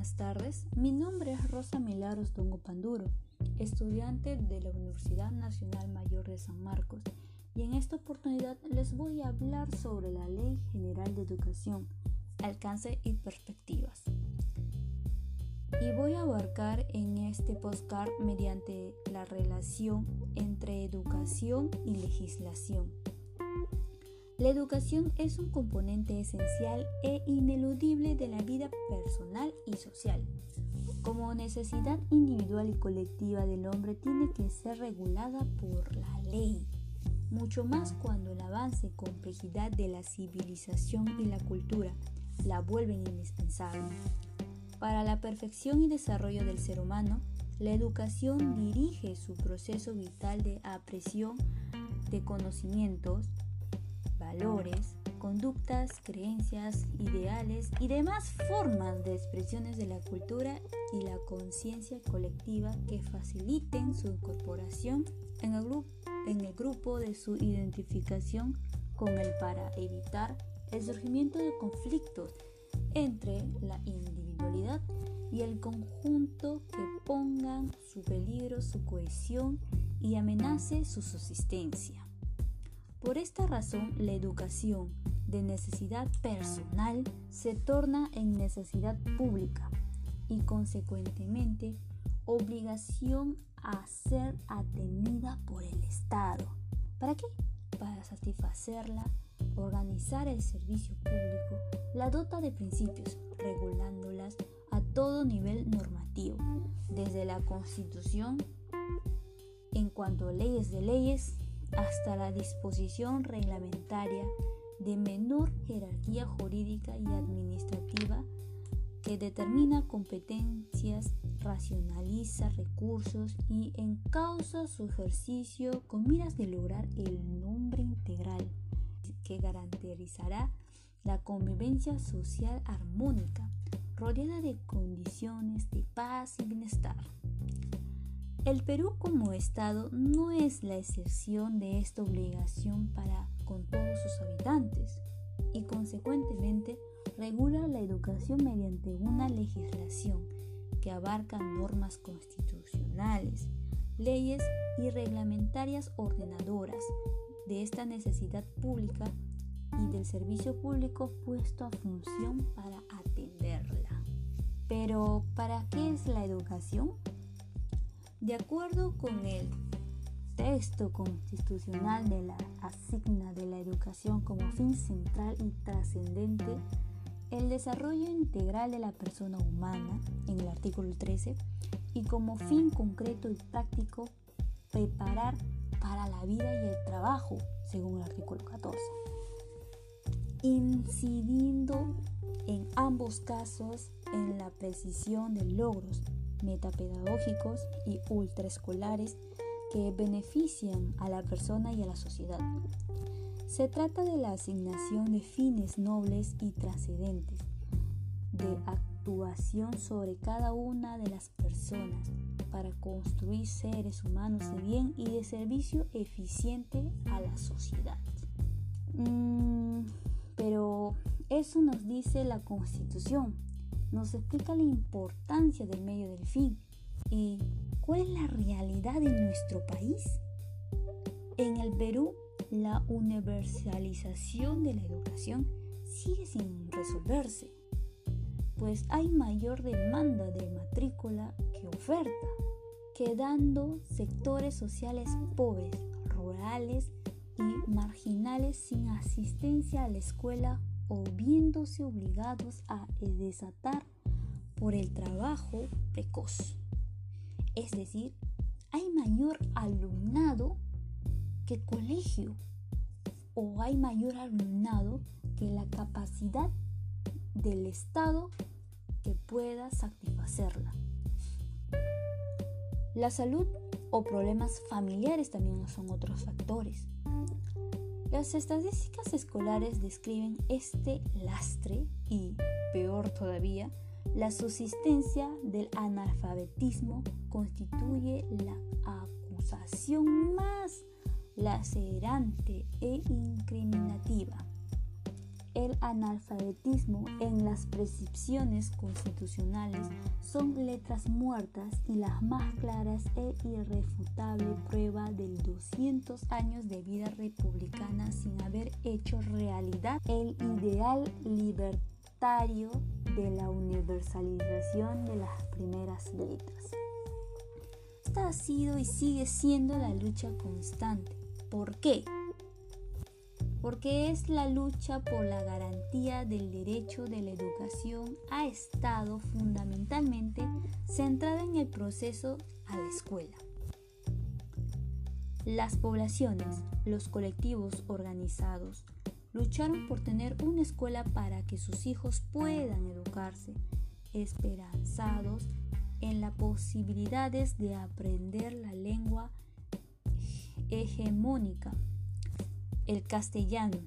buenas tardes. Mi nombre es Rosa Milagros Dongo Panduro, estudiante de la Universidad Nacional Mayor de San Marcos, y en esta oportunidad les voy a hablar sobre la Ley General de Educación, alcance y perspectivas. Y voy a abarcar en este postcard mediante la relación entre educación y legislación. La educación es un componente esencial e ineludible de la vida personal y social. Como necesidad individual y colectiva del hombre tiene que ser regulada por la ley, mucho más cuando el avance y complejidad de la civilización y la cultura la vuelven indispensable. Para la perfección y desarrollo del ser humano, la educación dirige su proceso vital de apreciación de conocimientos, valores, conductas, creencias, ideales y demás formas de expresiones de la cultura y la conciencia colectiva que faciliten su incorporación en el, grupo, en el grupo de su identificación con él para evitar el surgimiento de conflictos entre la individualidad y el conjunto que pongan su peligro su cohesión y amenace su subsistencia. Por esta razón, la educación de necesidad personal se torna en necesidad pública y consecuentemente obligación a ser atendida por el Estado. ¿Para qué? Para satisfacerla, organizar el servicio público, la dota de principios, regulándolas a todo nivel normativo, desde la Constitución en cuanto a leyes de leyes hasta la disposición reglamentaria de menor jerarquía jurídica y administrativa que determina competencias, racionaliza recursos y encausa su ejercicio con miras de lograr el nombre integral que garantizará la convivencia social armónica, rodeada de condiciones de paz y bienestar. El Perú como Estado no es la excepción de esta obligación para con todos sus habitantes y consecuentemente regula la educación mediante una legislación que abarca normas constitucionales, leyes y reglamentarias ordenadoras de esta necesidad pública y del servicio público puesto a función para atenderla. Pero, ¿para qué es la educación? De acuerdo con el texto constitucional de la asigna de la educación como fin central y trascendente, el desarrollo integral de la persona humana, en el artículo 13, y como fin concreto y práctico, preparar para la vida y el trabajo, según el artículo 14. Incidiendo en ambos casos en la precisión de logros metapedagógicos y ultraescolares que benefician a la persona y a la sociedad. Se trata de la asignación de fines nobles y trascendentes, de actuación sobre cada una de las personas para construir seres humanos de bien y de servicio eficiente a la sociedad. Mm, pero eso nos dice la Constitución, nos explica la importancia del medio del fin y cuál es la realidad en nuestro país. En el Perú, la universalización de la educación sigue sin resolverse, pues hay mayor demanda de matrícula que oferta, quedando sectores sociales pobres, rurales y marginales sin asistencia a la escuela o viéndose obligados a desatar por el trabajo precoz. Es decir, hay mayor alumnado que colegio o hay mayor alumnado que la capacidad del Estado que pueda satisfacerla. La salud o problemas familiares también son otros factores. Las estadísticas escolares describen este lastre y, peor todavía, la subsistencia del analfabetismo constituye la acusación más lacerante e incriminativa. El analfabetismo en las prescripciones constitucionales son letras muertas y las más claras e irrefutable prueba de 200 años de vida republicana sin haber hecho realidad el ideal libertario de la universalización de las primeras letras. Esta ha sido y sigue siendo la lucha constante. ¿Por qué? Porque es la lucha por la garantía del derecho de la educación ha estado fundamentalmente centrada en el proceso a la escuela. Las poblaciones, los colectivos organizados, lucharon por tener una escuela para que sus hijos puedan educarse, esperanzados en las posibilidades de aprender la lengua hegemónica el castellano.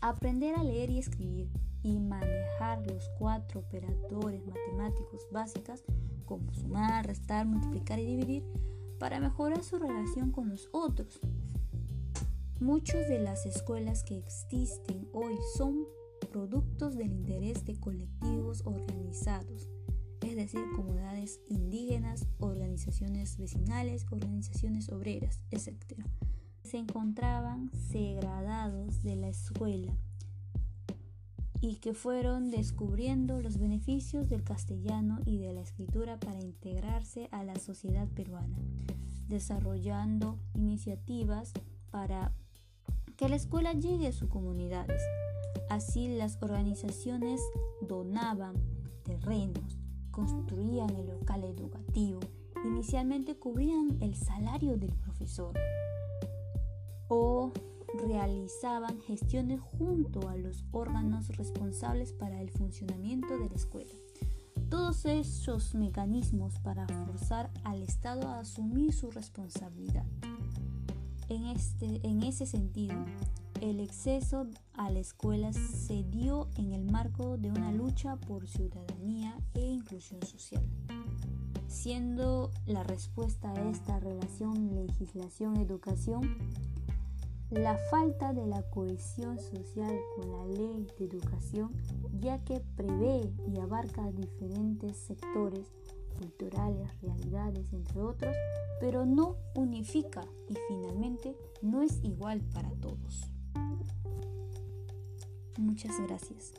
Aprender a leer y escribir y manejar los cuatro operadores matemáticos básicas como sumar, restar, multiplicar y dividir para mejorar su relación con los otros. Muchas de las escuelas que existen hoy son productos del interés de colectivos organizados, es decir, comunidades indígenas, organizaciones vecinales, organizaciones obreras, etc se encontraban segregados de la escuela y que fueron descubriendo los beneficios del castellano y de la escritura para integrarse a la sociedad peruana, desarrollando iniciativas para que la escuela llegue a sus comunidades. Así las organizaciones donaban terrenos, construían el local educativo, inicialmente cubrían el salario del profesor o realizaban gestiones junto a los órganos responsables para el funcionamiento de la escuela. Todos esos mecanismos para forzar al Estado a asumir su responsabilidad. En, este, en ese sentido, el exceso a la escuela se dio en el marco de una lucha por ciudadanía e inclusión social. Siendo la respuesta a esta relación legislación-educación la falta de la cohesión social con la ley de educación, ya que prevé y abarca diferentes sectores culturales, realidades, entre otros, pero no unifica y finalmente no es igual para todos. Muchas gracias.